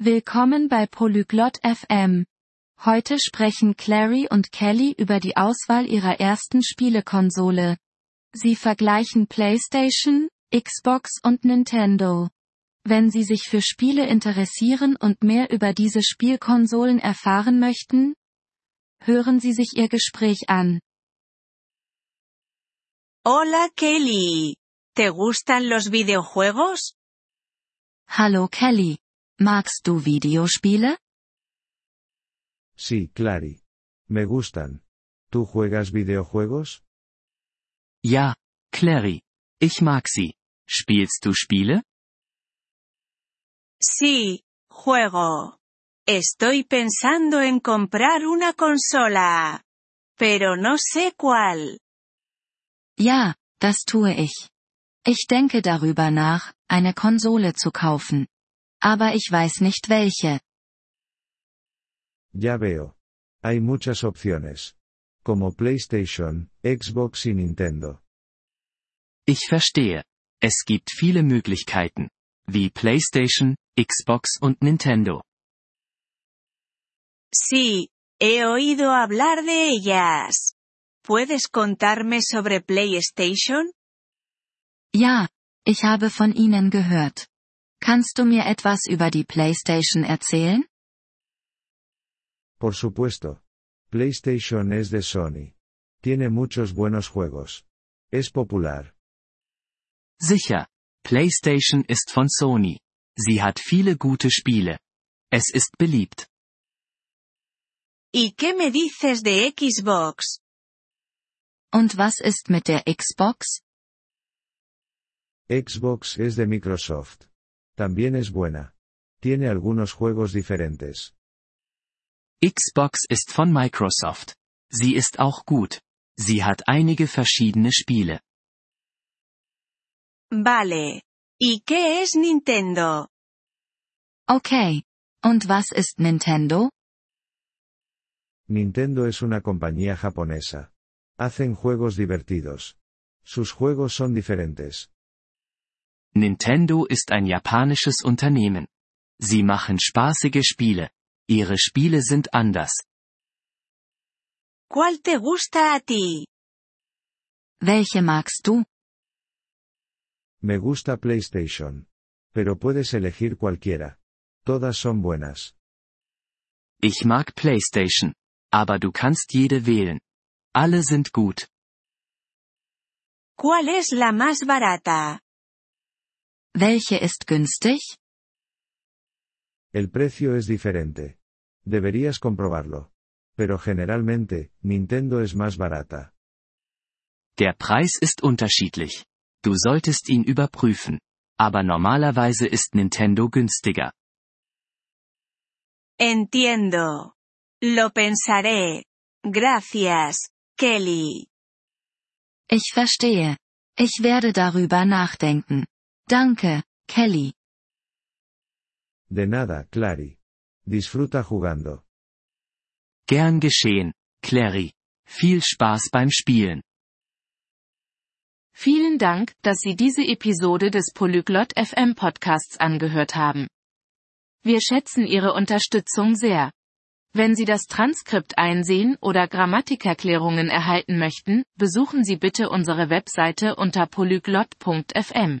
Willkommen bei Polyglot FM. Heute sprechen Clary und Kelly über die Auswahl ihrer ersten Spielekonsole. Sie vergleichen PlayStation, Xbox und Nintendo. Wenn Sie sich für Spiele interessieren und mehr über diese Spielkonsolen erfahren möchten, hören Sie sich Ihr Gespräch an. Hola Kelly. ¿Te gustan los videojuegos? Hallo Kelly. Magst du Videospiele? Sí, Clary. Me gustan. ¿Tú juegas videojuegos? Ja, Clary. Ich mag sie. Spielst du Spiele? Sí, juego. Estoy pensando en comprar una consola. Pero no sé cuál. Ja, das tue ich. Ich denke darüber nach, eine Konsole zu kaufen. Aber ich weiß nicht welche. Ya veo. Hay muchas opciones. Como PlayStation, Xbox y Nintendo. Ich verstehe. Es gibt viele Möglichkeiten. Wie PlayStation, Xbox und Nintendo. Sí, he oído hablar de ellas. ¿Puedes contarme sobre PlayStation? Ja, ich habe von ihnen gehört. Kannst du mir etwas über die PlayStation erzählen? Por supuesto. PlayStation es de Sony. Tiene muchos buenos juegos. Es popular. Sicher. PlayStation ist von Sony. Sie hat viele gute Spiele. Es ist beliebt. ¿Y qué me dices de Xbox? Und was ist mit der Xbox? Xbox es de Microsoft. También es buena. Tiene algunos juegos diferentes. Xbox ist von Microsoft. Sie ist auch gut. Sie hat einige verschiedene Spiele. Vale. ¿Y qué es Nintendo? Okay. Und was ist Nintendo? Nintendo es una compañía japonesa. Hacen juegos divertidos. Sus juegos son diferentes. Nintendo ist ein japanisches Unternehmen. Sie machen spaßige Spiele. Ihre Spiele sind anders. ¿Cuál te gusta a ti? Welche magst du? Me gusta PlayStation. Pero puedes elegir cualquiera. Todas son buenas. Ich mag PlayStation. Aber du kannst jede wählen. Alle sind gut. ¿Cuál es la más barata? Welche ist günstig? El precio es diferente. Deberías comprobarlo. Pero generalmente, Nintendo es más barata. Der Preis ist unterschiedlich. Du solltest ihn überprüfen. Aber normalerweise ist Nintendo günstiger. Entiendo. Lo pensaré. Gracias, Kelly. Ich verstehe. Ich werde darüber nachdenken. Danke, Kelly. De nada, Clary. Disfruta jugando. Gern geschehen, Clary. Viel Spaß beim Spielen. Vielen Dank, dass Sie diese Episode des Polyglot FM Podcasts angehört haben. Wir schätzen Ihre Unterstützung sehr. Wenn Sie das Transkript einsehen oder Grammatikerklärungen erhalten möchten, besuchen Sie bitte unsere Webseite unter polyglot.fm.